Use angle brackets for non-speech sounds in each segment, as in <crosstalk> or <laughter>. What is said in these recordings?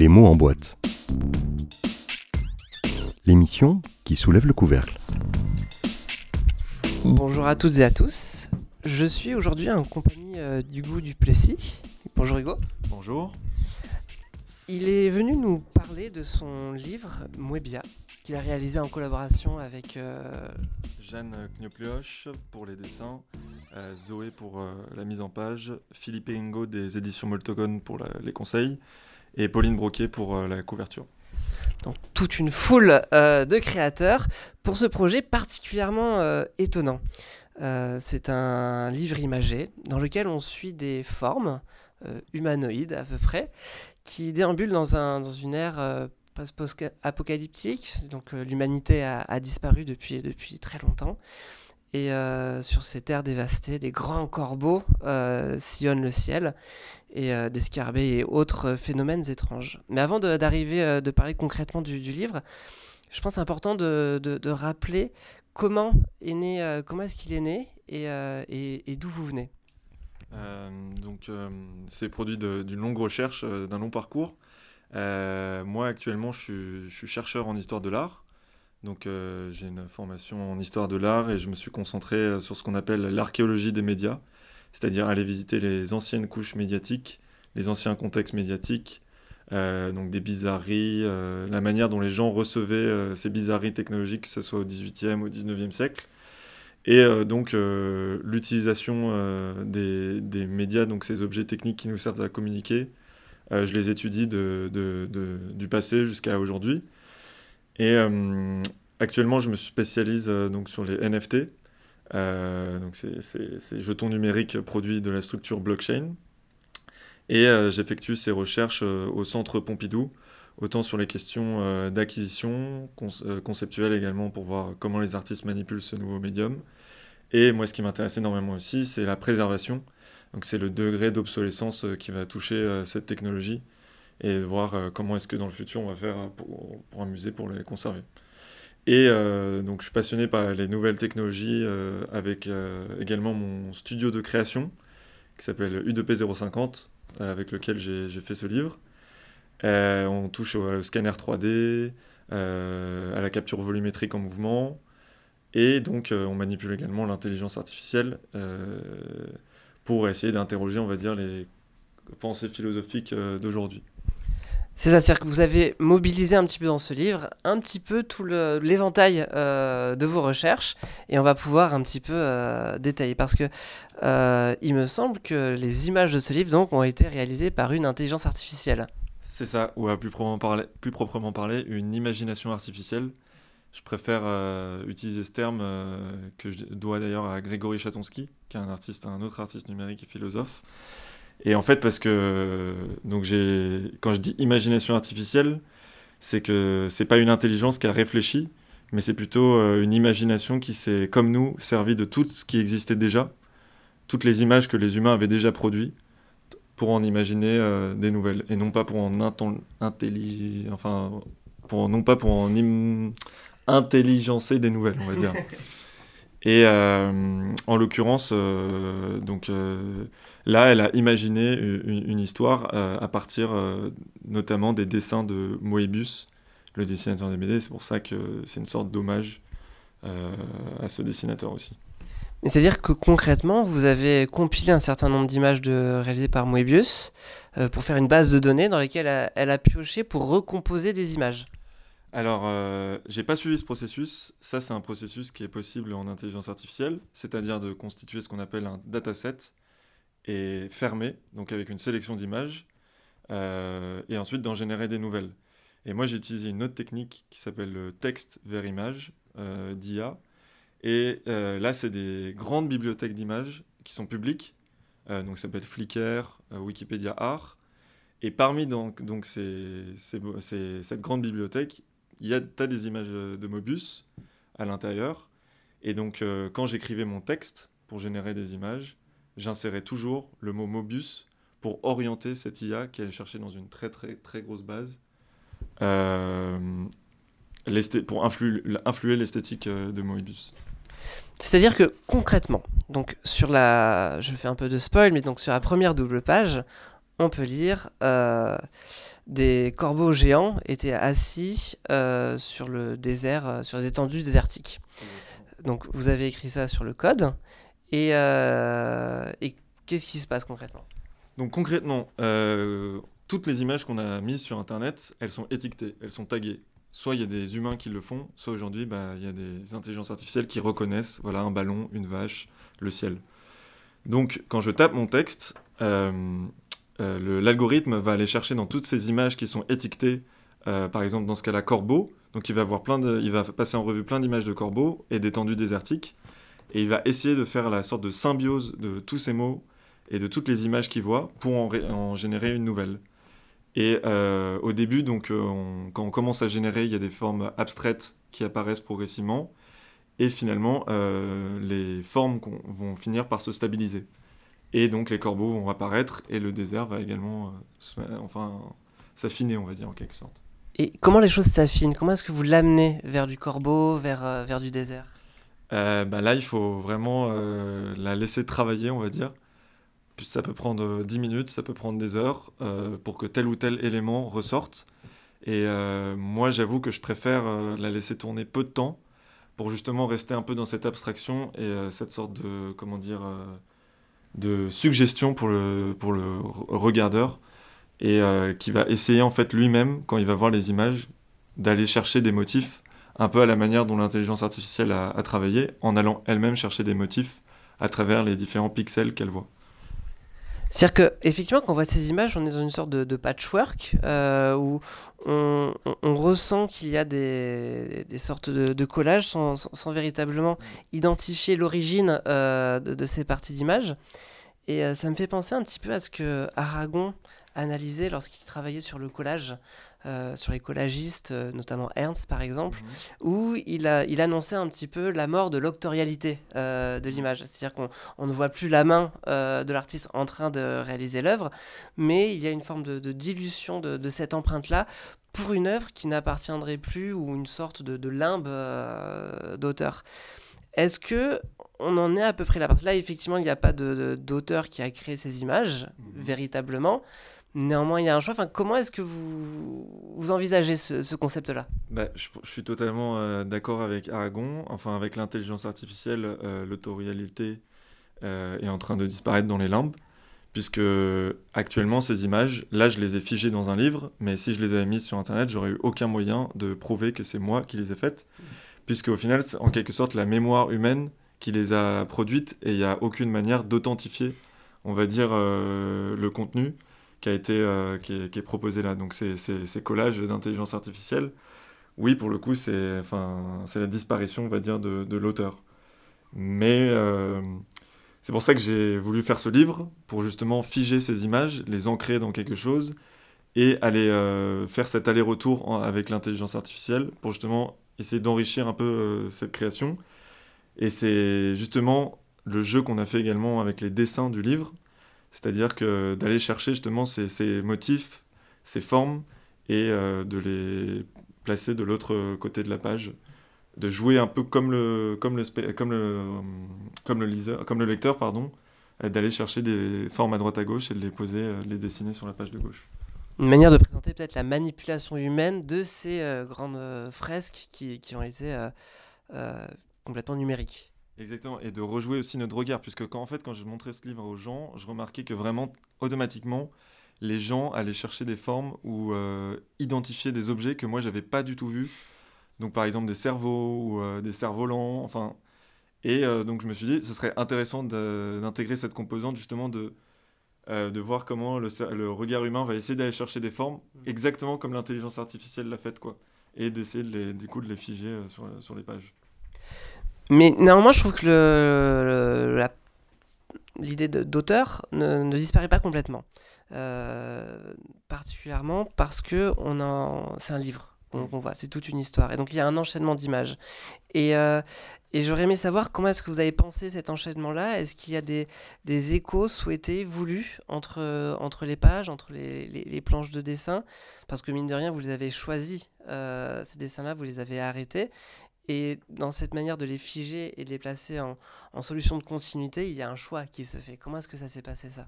Les mots en boîte. L'émission qui soulève le couvercle. Bonjour à toutes et à tous. Je suis aujourd'hui en compagnie euh, d'Hugo Duplessis. Bonjour Hugo. Bonjour. Il est venu nous parler de son livre Moebia, qu'il a réalisé en collaboration avec euh, Jeanne Knioplioche pour les dessins, euh, Zoé pour euh, la mise en page, Philippe Ingo des éditions Moltogone pour la- les conseils et Pauline Broquet pour euh, la couverture. donc, toute une foule euh, de créateurs pour ce projet particulièrement euh, étonnant. C'est un livre imagé dans lequel on suit des formes humanoïdes à peu près qui déambulent dans, un, dans une ère post-apocalyptique. Donc l'humanité a, a disparu depuis, depuis très longtemps. Et euh, sur ces terres dévastées, des grands corbeaux euh, sillonnent le ciel et euh, des scarabées et autres phénomènes étranges. Mais avant d'arriver, euh, de parler concrètement du, livre, je pense important de, de- de rappeler comment est né, comment est-ce qu'il est né et, d'où vous venez. Donc, c'est produit d'une longue recherche, d'un long parcours. Moi, actuellement, je suis chercheur en histoire de l'art. Donc, euh, j'ai une formation en histoire de l'art et je me suis concentré euh, sur ce qu'on appelle l'archéologie des médias, c'est-à-dire aller visiter les anciennes couches médiatiques, les anciens contextes médiatiques, euh, donc des bizarreries, la manière dont les gens recevaient ces bizarreries technologiques, que ce soit au 18e, au 19e siècle. Et donc l'utilisation des, médias, donc ces objets techniques qui nous servent à communiquer, je les étudie du passé jusqu'à aujourd'hui. Et euh, actuellement, je me spécialise euh, donc sur les NFT. Euh, donc c'est c'est- ces jetons numériques produits de la structure blockchain. Et j'effectue ces recherches au centre Pompidou, autant sur les questions d'acquisition, euh, conceptuelles également pour voir comment les artistes manipulent ce nouveau médium. Et moi, ce qui m'intéresse énormément aussi, c'est la préservation. Donc c'est le degré d'obsolescence qui va toucher cette technologie et voir euh, comment est-ce que dans le futur on va faire pour, pour un musée pour les conserver. Et euh, donc je suis passionné par les nouvelles technologies euh, avec également mon studio de création qui s'appelle U2P 050 euh, avec lequel j'ai fait ce livre. On touche au, scanner 3D, euh, à la capture volumétrique en mouvement, et donc on manipule également l'intelligence artificielle pour essayer d'interroger, on va dire, les pensées philosophiques d'aujourd'hui. C'est ça, c'est-à-dire que vous avez mobilisé un petit peu dans ce livre un petit peu tout l'éventail euh, de vos recherches et on va pouvoir un petit peu euh, détailler parce que euh, il me semble que les images de ce livre donc ont été réalisées par une intelligence artificielle. C'est ça, ou à plus proprement parler, plus proprement une imagination artificielle. Je préfère utiliser ce terme que je dois d'ailleurs à Grégory Chatonsky, qui est un artiste, un autre artiste numérique et philosophe. Et en fait, parce que donc j'ai, quand je dis imagination artificielle, c'est que c'est pas une intelligence qui a réfléchi, mais c'est plutôt euh, une imagination qui s'est, comme nous, servi de tout ce qui existait déjà, toutes les images que les humains avaient déjà produites pour en imaginer euh, des nouvelles. Et non pas pour en intelli- enfin pour non pas pour en im- intelligencer des nouvelles on va dire. <laughs> Et euh, en l'occurrence euh, donc là elle a imaginé une, une histoire euh, à partir euh, notamment des dessins de Moebius le dessinateur des BD c'est pour ça que c'est une sorte d'hommage euh, à ce dessinateur aussi C'est-à-dire que concrètement, vous avez compilé un certain nombre d'images de, réalisées par Moebius pour faire une base de données dans laquelle elle, elle a pioché pour recomposer des images. Alors, euh, j'ai pas suivi ce processus. Ça, c'est un processus qui est possible en intelligence artificielle, c'est-à-dire de constituer ce qu'on appelle un dataset et fermé, donc avec une sélection d'images, euh, et ensuite d'en générer des nouvelles. Et moi, j'ai utilisé une autre technique qui s'appelle le texte vers image euh, d'IA. Et euh, là, c'est des grandes bibliothèques d'images qui sont publiques. Donc, ça s'appelle Flickr, Wikipédia Art. Et parmi donc, donc ces- ces- cette grande bibliothèque, il a as des images de Mobius à l'intérieur. Et donc, quand j'écrivais mon texte pour générer des images, j'insérais toujours le mot Mobius pour orienter cette IA qui allait chercher dans une très très très grosse base euh, pour influ- influer l'esthétique euh, de Moebius. C'est-à-dire que concrètement, donc sur la, je fais un peu de spoil, mais donc sur la première double page, on peut lire euh, des corbeaux géants étaient assis sur le désert, sur les étendues désertiques. Donc vous avez écrit ça sur le code. Et, et qu'est-ce qui se passe concrètement? Donc concrètement, toutes les images qu'on a mises sur Internet, elles sont étiquetées, elles sont taguées. Soit il y a des humains qui le font, soit aujourd'hui, bah, il y a des intelligences artificielles qui reconnaissent voilà, un ballon, une vache, le ciel. Donc quand je tape mon texte, euh, euh, l'algorithme va aller chercher dans toutes ces images qui sont étiquetées, euh, par exemple dans ce cas-là corbeau, donc il va, voir plein de, il va passer en revue plein d'images de corbeaux et d'étendues désertiques, et il va essayer de faire la sorte de symbiose de tous ces mots et de toutes les images qu'il voit pour en générer une nouvelle. Et euh, au début, donc, euh, quand on commence à générer, il y a des formes abstraites qui apparaissent progressivement. Et finalement, euh, les formes vont finir par se stabiliser. Et donc les corbeaux vont apparaître et le désert va également enfin, s'affiner, on va dire, en quelque sorte. Et comment les choses s'affinent? Comment est-ce que vous l'amenez vers du corbeau, vers, vers du désert? Bah Là, il faut vraiment la laisser travailler, on va dire ça peut prendre 10 minutes, ça peut prendre des heures euh, pour que tel ou tel élément ressorte. Et euh, moi, j'avoue que je préfère euh, la laisser tourner peu de temps pour justement rester un peu dans cette abstraction et cette sorte de, comment dire, de suggestion pour le, pour le regardeur et qui va essayer en fait lui-même, quand il va voir les images, d'aller chercher des motifs un peu à la manière dont l'intelligence artificielle a, travaillé, en allant elle-même chercher des motifs à travers les différents pixels qu'elle voit. C'est-à-dire qu'effectivement, quand on voit ces images, on est dans une sorte de, patchwork euh, où on, ressent qu'il y a des, sortes de, collages sans, véritablement identifier l'origine euh, de, ces parties d'images. Et euh, ça me fait penser un petit peu à ce que Aragon analysait lorsqu'il travaillait sur le collage euh, sur les collagistes, euh, notamment Ernst par exemple, mhm. où il, a, il annonçait un petit peu la mort de l'octorialité euh, de l'image. C'est-à-dire qu'on ne voit plus la main de l'artiste en train de réaliser l'œuvre, mais il y a une forme de, dilution de, cette empreinte-là pour une œuvre qui n'appartiendrait plus ou une sorte de, limbe d'auteur. Est-ce que on en est à peu près là? Parce que là, effectivement, il n'y a pas d'auteur qui a créé ces images, mhm. véritablement. Néanmoins, il y a un choix. Comment est-ce que vous, envisagez ce, concept-là? Bah, je, suis totalement euh, d'accord avec Aragon. Enfin, avec l'intelligence artificielle, euh, l'autorialité euh, est en train de disparaître dans les limbes. Puisque actuellement, ces images, là, je les ai figées dans un livre, mais si je les avais mises sur Internet, j'aurais eu aucun moyen de prouver que c'est moi qui les ai faites. Puisque au final, c'est en quelque sorte la mémoire humaine qui les a produites et il n'y a aucune manière d'authentifier, on va dire, le contenu qui, a été, euh, qui, est, proposé là. Donc ces, ces, collages d'intelligence artificielle, oui, pour le coup, c'est enfin, la disparition, on va dire, de, de l'auteur. Mais euh, c'est pour ça que j'ai voulu faire ce livre, pour justement figer ces images, les ancrer dans quelque chose, et aller euh, faire cet aller-retour avec l'intelligence artificielle, pour justement essayer d'enrichir un peu cette création. Et c'est justement le jeu qu'on a fait également avec les dessins du livre, c'est-à-dire que d'aller chercher justement ces, motifs, ces formes, et euh, de les placer de l'autre côté de la page, de jouer un peu comme le, comme le, comme le, comme le, lecteur, pardon, d'aller chercher des formes à droite à gauche et de les poser, euh, les dessiner sur la page de gauche. Une manière de présenter peut-être la manipulation humaine de ces euh, grandes fresques qui, qui, ont été complètement numériques. Exactement, et de rejouer aussi notre regard, puisque quand, en fait, quand je montrais ce livre aux gens, je remarquais que vraiment, automatiquement, les gens allaient chercher des formes ou euh, identifier des objets que moi, j'avais pas du tout vus. Donc, par exemple, des cerveaux ou euh, des cerfs-volants, enfin... Et euh, donc, je me suis dit, ce serait intéressant d'intégrer cette composante, justement, de, de voir comment le, le, regard humain va essayer d'aller chercher des formes, mmh. exactement comme l'intelligence artificielle l'a fait, quoi. Et d'essayer, de les, du coup, de les figer sur, sur les pages. Mais néanmoins, je trouve que l'idée d'auteur ne, disparaît pas complètement. Euh, particulièrement parce que c'est un livre qu'on voit, c'est toute une histoire. Et donc il y a un enchaînement d'images. Et, euh, j'aurais aimé savoir comment est-ce que vous avez pensé cet enchaînement-là. Est-ce qu'il y a des, échos souhaités, voulus, entre, entre les pages, entre les, planches de dessin? Parce que mine de rien, vous les avez choisis, euh, ces dessins-là, vous les avez arrêtés. Et dans cette manière de les figer et de les placer en, solution de continuité, il y a un choix qui se fait. Comment est-ce que ça s'est passé ça?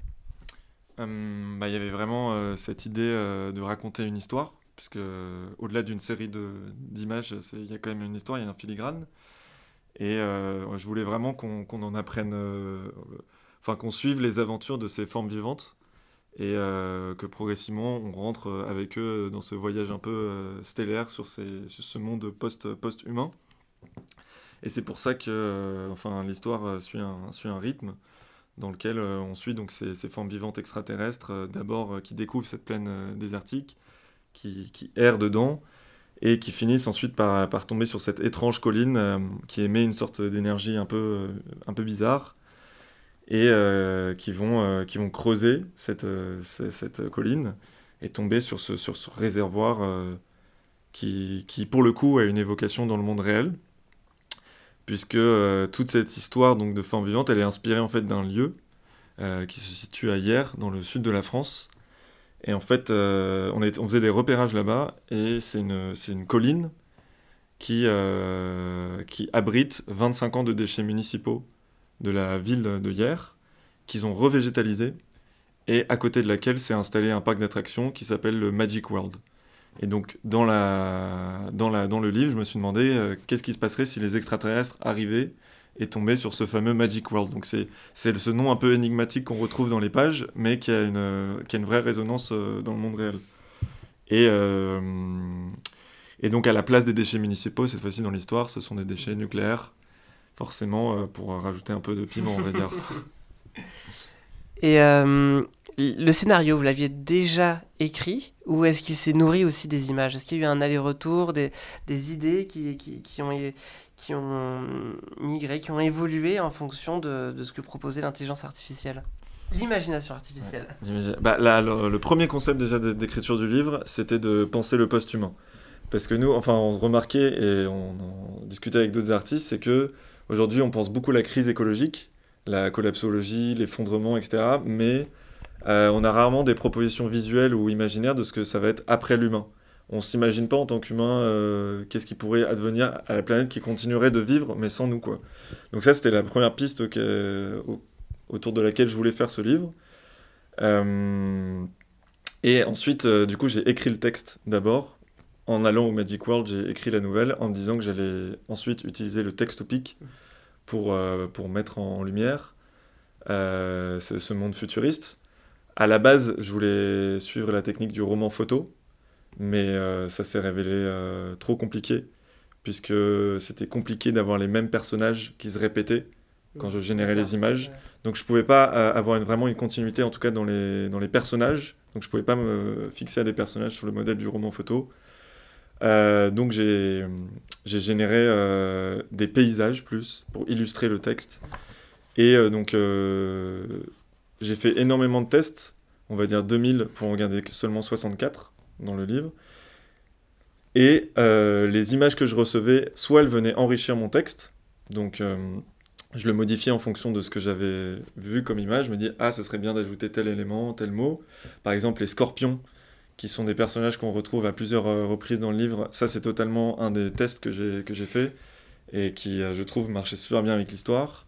Hum, bah, Il y avait vraiment cette idée de raconter une histoire, puisque au-delà d'une série d'images, il y a quand même une histoire, il y a un filigrane. Et je voulais vraiment qu'on en apprenne, enfin qu'on suive les aventures de ces formes vivantes et euh, que progressivement on rentre euh, avec eux dans ce voyage un peu euh, stellaire sur, ce monde post, post-humain. Et c'est pour ça que enfin, l'histoire suit un, rythme dans lequel on suit donc ces, formes vivantes extraterrestres, d'abord qui découvrent cette plaine désertique, qui, errent dedans, et qui finissent ensuite par, tomber sur cette étrange colline qui émet une sorte d'énergie un peu bizarre, et euh, qui, vont, euh, qui vont creuser cette, euh, cette, colline et tomber sur ce, sur ce réservoir qui, qui, pour le coup, a une évocation dans le monde réel, puisque toute cette histoire donc, de forme vivante, elle est inspirée en fait d'un lieu qui se situe à Hier, dans le sud de la France. Et en fait, on, est, on, faisait des repérages là-bas, et c'est une, une, colline qui, qui abrite 25 ans de déchets municipaux de la ville de hier, qu'ils ont revégétalisé, et à côté de laquelle s'est installé un parc d'attractions qui s'appelle le Magic World. Et donc, dans, la, dans, la, dans le livre, je me suis demandé euh, qu'est-ce qui se passerait si les extraterrestres arrivaient et tombaient sur ce fameux Magic World. Donc, c'est ce nom un peu énigmatique qu'on retrouve dans les pages, mais qui a une, qui a une vraie résonance euh, dans le monde réel. Et, euh, et donc, à la place des déchets municipaux, cette fois-ci dans l'histoire, ce sont des déchets nucléaires forcément euh, pour rajouter un peu de piment, on va dire. <laughs> Et euh, le scénario, vous l'aviez déjà écrit ou est-ce qu'il s'est nourri aussi des images? Est-ce qu'il y a eu un aller-retour, des, des, idées qui, qui, qui, ont, qui ont migré, qui ont évolué en fonction de, de ce que proposait l'intelligence artificielle? L'imagination artificielle. Bah, là, le, premier concept déjà d'écriture du livre, c'était de penser le post-humain. Parce que nous, enfin, on remarquait et on, on discutait avec d'autres artistes, c'est que Aujourd'hui, on pense beaucoup à la crise écologique, la collapsologie, l'effondrement, etc. Mais euh, on a rarement des propositions visuelles ou imaginaires de ce que ça va être après l'humain. On s'imagine pas en tant qu'humain euh, qu'est-ce qui pourrait advenir à la planète qui continuerait de vivre, mais sans nous. Donc ça, c'était la première piste autour de laquelle je voulais faire ce livre. Euh, et ensuite, du coup, j'ai écrit le texte d'abord. En allant au Magic World, j'ai écrit la nouvelle en me disant que j'allais ensuite utiliser le texte pic pour, euh, pour mettre en lumière euh, ce, monde futuriste. À la base, je voulais suivre la technique du roman photo, mais euh, ça s'est révélé trop compliqué, puisque c'était compliqué d'avoir les mêmes personnages qui se répétaient quand je générais les images. Donc je pouvais pas avoir vraiment une continuité, en tout cas dans les, dans les personnages. Donc je pouvais pas me fixer à des personnages sur le modèle du roman photo. Euh, donc j'ai généré euh, des paysages plus pour illustrer le texte. Et euh, donc j'ai fait énormément de tests, on va dire 2000 pour en garder seulement 64 dans le livre. Et les images que je recevais, soit elles venaient enrichir mon texte, donc je le modifiais en fonction de ce que j'avais vu comme image. Je me dis, ah, ce serait bien d'ajouter tel élément, tel mot. Par exemple, les scorpions qui sont des personnages qu'on retrouve à plusieurs euh, reprises dans le livre. Ça, c'est totalement un des tests que j'ai, que fait et qui, euh, je trouve, marchait super bien avec l'histoire.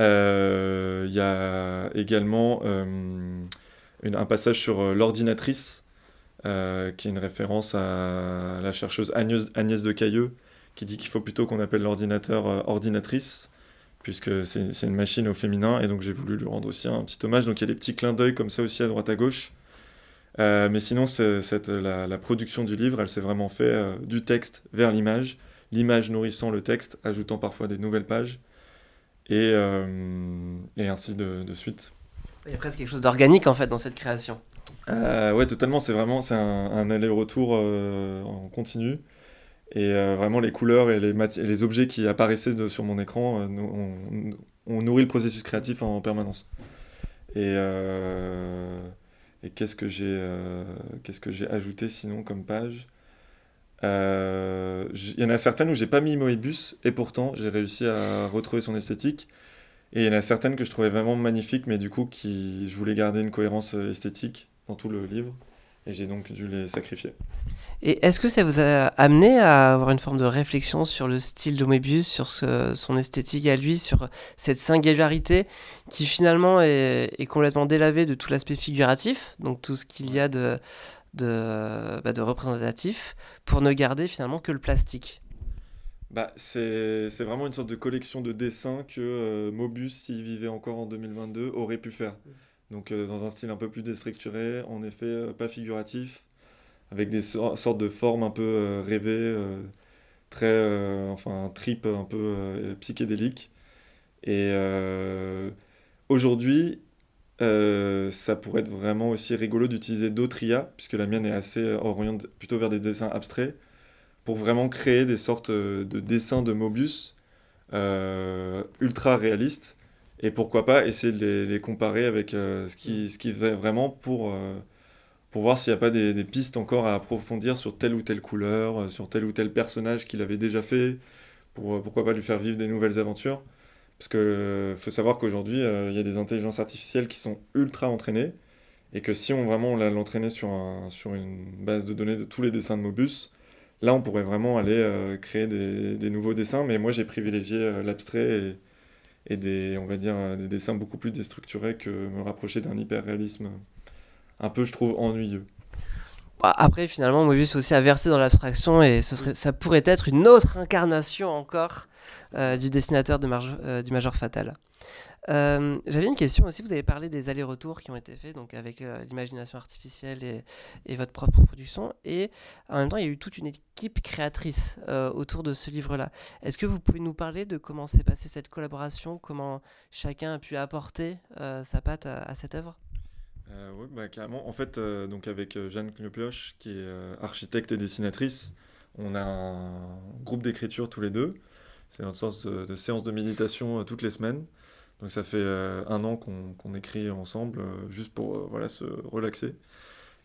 Euh, il y a également un passage sur l'ordinatrice, qui est une référence à la chercheuse Agnès, Agnès de Cailleux, qui dit qu'il faut plutôt qu'on appelle l'ordinateur ordinatrice, puisque c'est, c'est une machine au féminin, et donc j'ai voulu lui rendre aussi un petit hommage. Donc il y a des petits clins d'œil comme ça aussi à droite à gauche. Euh, mais sinon, cette, la, production du livre, elle s'est vraiment fait euh, du texte vers l'image, l'image nourrissant le texte, ajoutant parfois des nouvelles pages, et, euh, et ainsi de, de, suite. Il y a presque quelque chose d'organique en fait dans cette création. ouais, totalement. C'est vraiment c'est un, aller-retour en continu. Et vraiment, les couleurs et les, et les objets qui apparaissaient sur mon écran ont, on, nourri le processus créatif en, en permanence. Et et qu'est-ce que j'ai euh, qu'est-ce que j'ai ajouté sinon comme page? Euh, Il y en a certaines où j'ai pas mis Moebius et pourtant j'ai réussi à retrouver son esthétique. Et il y en a certaines que je trouvais vraiment magnifiques, mais du coup qui je voulais garder une cohérence euh, esthétique dans tout le livre et j'ai donc dû les sacrifier. Et est-ce que ça vous a amené à avoir une forme de réflexion sur le style de Moebius, sur son esthétique à lui, sur cette singularité qui finalement est, complètement délavée de tout l'aspect figuratif, donc tout ce qu'il y a de, de, bah, de représentatif, pour ne garder finalement que le plastique? Bah, c'est vraiment une sorte de collection de dessins que euh, Mobius, s'il vivait encore en 2022, aurait pu faire. Donc euh, dans un style un peu plus déstructuré, en effet euh, pas figuratif, avec des sortes de formes un peu rêvées, très, enfin, un trip un peu psychédélique. Et aujourd'hui, ça pourrait être vraiment aussi rigolo d'utiliser d'autres IA, puisque la mienne est assez orientée plutôt vers des dessins abstraits pour vraiment créer des sortes euh, de dessins de Mobius euh, ultra réalistes et pourquoi pas essayer de les, comparer avec euh, ce qui ce qui fait vraiment pour pour voir s'il n'y a pas des, pistes encore à approfondir sur telle ou telle couleur, sur tel ou tel personnage qu'il avait déjà fait, pour pourquoi pas lui faire vivre des nouvelles aventures. Parce qu'il faut savoir qu'aujourd'hui, il y a des intelligences artificielles qui sont ultra entraînées, et que si on vraiment l'entraînait sur, sur une base de données de tous les dessins de Mobius, Là, on pourrait vraiment aller euh, créer des, nouveaux dessins, mais moi j'ai privilégié euh, l'abstrait et, des, on va dire, euh, des dessins beaucoup plus déstructurés que me rapprocher d'un hyper-réalisme un peu, je trouve, ennuyeux. Bah, après, finalement, Mobius aussi a versé dans l'abstraction et ce serait, ça pourrait être une autre incarnation encore du dessinateur de du Major Fatal. Euh, j'avais une question aussi. Vous avez parlé des allers-retours qui ont été faits donc avec euh, l'imagination artificielle et, votre propre production. Et en même temps, il y a eu toute une équipe créatrice euh, autour de ce livre-là. Est-ce que vous pouvez nous parler de comment s'est passée cette collaboration? Comment chacun a pu apporter sa patte à, cette œuvre? Oui, bah, carrément. En fait, donc avec Jeanne Knopioche, qui est architecte et dessinatrice, on a un groupe d'écriture tous les deux. C'est une sorte de, séance de méditation toutes les semaines. Donc ça fait euh, un an qu'on écrit ensemble, euh, juste pour euh, voilà, se relaxer.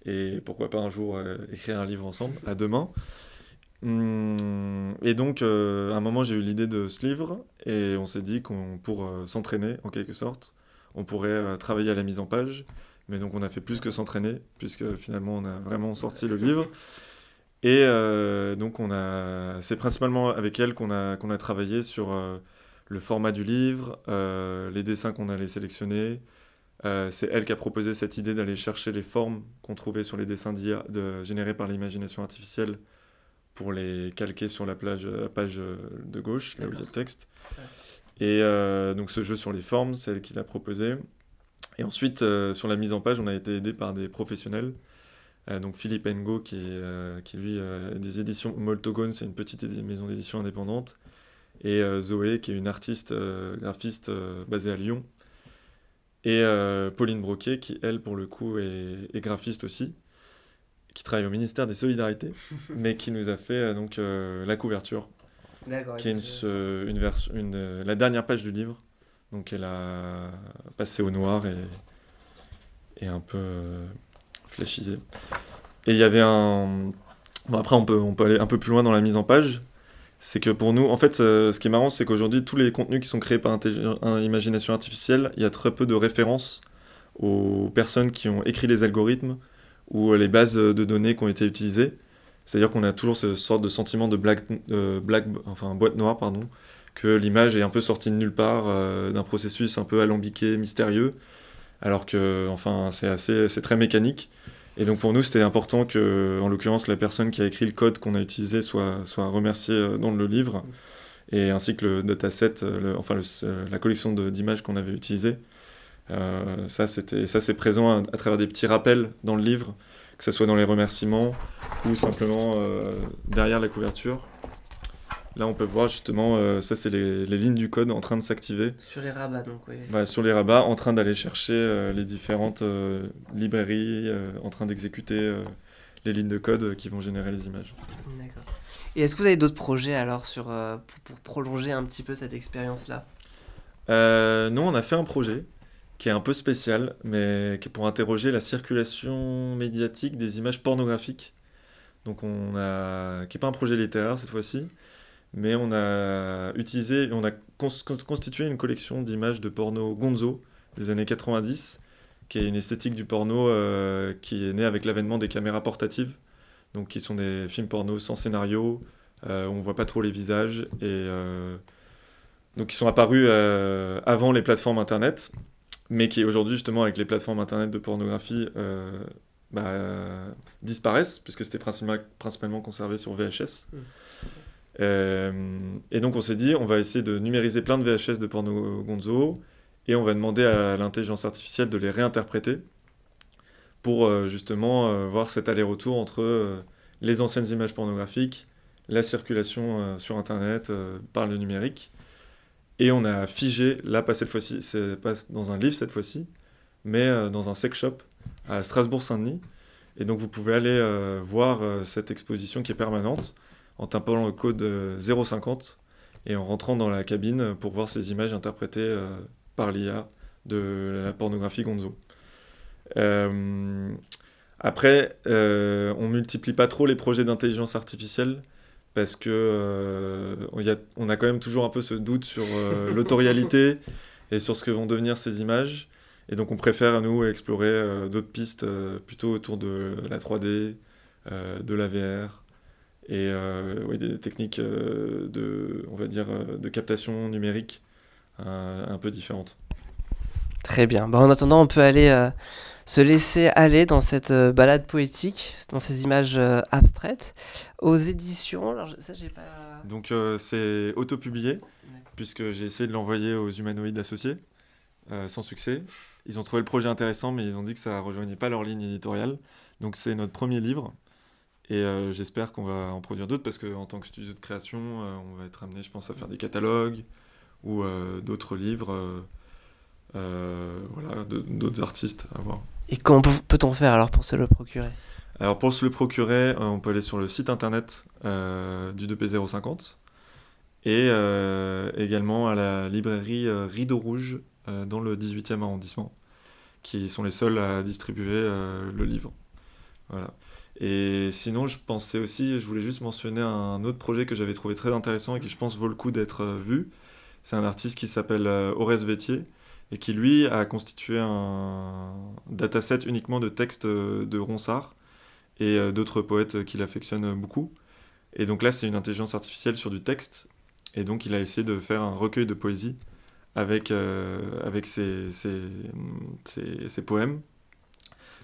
Et pourquoi pas un jour écrire un livre ensemble, à demain. Hum, et donc, à un moment, j'ai eu l'idée de ce livre, et on s'est dit qu'on pour s'entraîner, en quelque sorte, on pourrait travailler à la mise en page. Mais donc, on a fait plus que s'entraîner, puisque finalement, on a vraiment sorti le livre. Et donc, on a, c'est principalement avec elle qu'on a, qu'on a travaillé sur le format du livre, euh, les dessins qu'on allait sélectionner. Euh, c'est elle qui a proposé cette idée d'aller chercher les formes qu'on trouvait sur les dessins de, générés par l'imagination artificielle pour les calquer sur la, plage, page de gauche, là où il y a le texte. Et euh, donc ce jeu sur les formes, c'est elle qui l'a proposé. Et ensuite, sur la mise en page, on a été aidé par des professionnels. donc Philippe Ngo, qui, qui lui, des éditions Moltogone, c'est une petite maison d'édition indépendante et euh, Zoé, qui est une artiste euh, graphiste euh, basée à Lyon, et Pauline Broquet, qui elle, pour le coup, est, graphiste aussi, qui travaille au ministère des Solidarités, <laughs> mais qui nous a fait donc la couverture, qui est une, une, la dernière page du livre. Donc elle a passé au noir et, un peu fléchisé. Et il y avait un... Bon, après, on peut, on peut aller un peu plus loin dans la mise en page c'est que pour nous, en fait, euh, ce qui est marrant, c'est qu'aujourd'hui, tous les contenus qui sont créés par imagination artificielle, il y a très peu de références aux personnes qui ont écrit les algorithmes ou les bases de données qui ont été utilisées. C'est-à-dire qu'on a toujours ce sorte de sentiment de black, black enfin boîte noire, pardon, que l'image est un peu sortie de nulle part, euh, d'un processus un peu alambiqué, mystérieux, alors que, enfin, c'est assez, c'est très mécanique. Et donc pour nous, c'était important que, en l'occurrence, la personne qui a écrit le code qu'on a utilisé soit, remerciée euh, dans le livre, et ainsi que le dataset, euh, enfin la collection d'images qu'on avait utilisées. ça, c'est présent à, travers des petits rappels dans le livre, que ce soit dans les remerciements ou simplement derrière la couverture. Là, on peut voir justement, euh, ça c'est les, lignes du code en train de s'activer. Sur les rabats, donc oui. Bah, sur les rabats, en train d'aller chercher euh, les différentes euh, librairies, en train d'exécuter les lignes de code qui vont générer les images. D'accord. Et est-ce que vous avez d'autres projets alors sur, pour, prolonger un petit peu cette expérience-là? Non, on a fait un projet qui est un peu spécial, mais qui est pour interroger la circulation médiatique des images pornographiques. Donc on a, qui n'est pas un projet littéraire cette fois-ci, mais on a utilisé, on a constitué une collection d'images de porno gonzo des années 90, qui est une esthétique du porno euh, qui est née avec l'avènement des caméras portatives. donc qui sont des films porno sans scénario, on voit pas trop les visages et donc qui sont apparus avant les plateformes internet, mais qui aujourd'hui justement avec les plateformes internet de pornographie bah, disparaissent puisque c'était principalement, principalement conservé sur VHS. Mmh. Et donc on s'est dit, on va essayer de numériser plein de VHS de porno gonzo et on va demander à l'intelligence artificielle de les réinterpréter pour euh, justement euh, voir cet aller-retour entre euh, les anciennes images pornographiques, la circulation sur Internet par le numérique. Et on a figé, là pas cette fois-ci, c'est pas dans un livre cette fois-ci, mais dans un sex shop à Strasbourg-Saint-Denis. Et donc vous pouvez aller voir cette exposition qui est permanente en tapant le code 050 et en rentrant dans la cabine pour voir ces images interprétées par l'IA de la pornographie gonzo. Euh, après, euh, on multiplie pas trop les projets d'intelligence artificielle parce que euh, on, a, quand même toujours un peu ce doute sur <laughs> l'autorialité et sur ce que vont devenir ces images. Et donc on préfère à nous explorer d'autres pistes plutôt autour de la 3D, de la VR et des techniques de, on va dire, de captation numérique euh, un peu différente. Très bien. Bah, en attendant, on peut aller euh, se laisser aller dans cette euh, balade poétique, dans ces images abstraites, aux éditions. Alors, ça, j'ai pas. Donc, c'est autopublié, puisque j'ai essayé de l'envoyer aux humanoïdes associés, sans succès. Ils ont trouvé le projet intéressant, mais ils ont dit que ça rejoignait pas leur ligne éditoriale. Donc, c'est notre premier livre. Et j'espère qu'on va en produire d'autres, parce qu'en tant que studio de création, on va être amené, je pense, à faire des catalogues, ou euh, d'autres livres, euh, euh, voilà, d'autres artistes à voir. Et comment peut-on faire alors pour se le procurer? Alors pour se le procurer, on peut aller sur le site internet du 2P050 et également à la librairie Rideau Rouge dans le 18e arrondissement, qui sont les seuls à distribuer le livre. Voilà. Et sinon, je pensais aussi, je voulais juste mentionner un autre projet que j'avais trouvé très intéressant et qui je pense vaut le coup d'être vu. C'est un artiste qui s'appelle Horace euh, Vétier et qui lui a constitué un dataset uniquement de textes euh, de Ronsard et euh, d'autres poètes qu'il affectionne beaucoup. Et donc là, c'est une intelligence artificielle sur du texte. Et donc, il a essayé de faire un recueil de poésie avec, avec ses, ses, poèmes,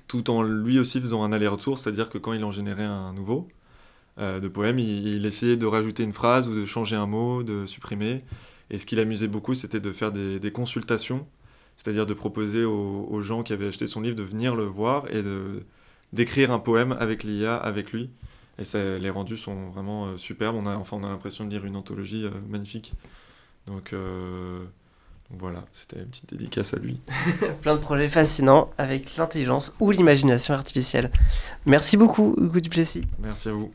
tout en lui aussi faisant un aller-retour, c'est-à-dire que quand il en générait un nouveau de poème, il, essayait de rajouter une phrase ou de changer un mot, de supprimer. Et ce qui l'amusait beaucoup, c'était de faire des, consultations, c'est-à-dire de proposer aux, gens qui avaient acheté son livre de venir le voir et d'écrire un poème avec l'IA, avec lui. Et ça, les rendus sont vraiment euh, superbes. On a, enfin, on a l'impression de lire une anthologie euh, magnifique. Euh, donc voilà, c'était une petite dédicace à lui. <laughs> Plein de projets fascinants avec l'intelligence ou l'imagination artificielle. Merci beaucoup, Hugo Duplessis. Merci à vous.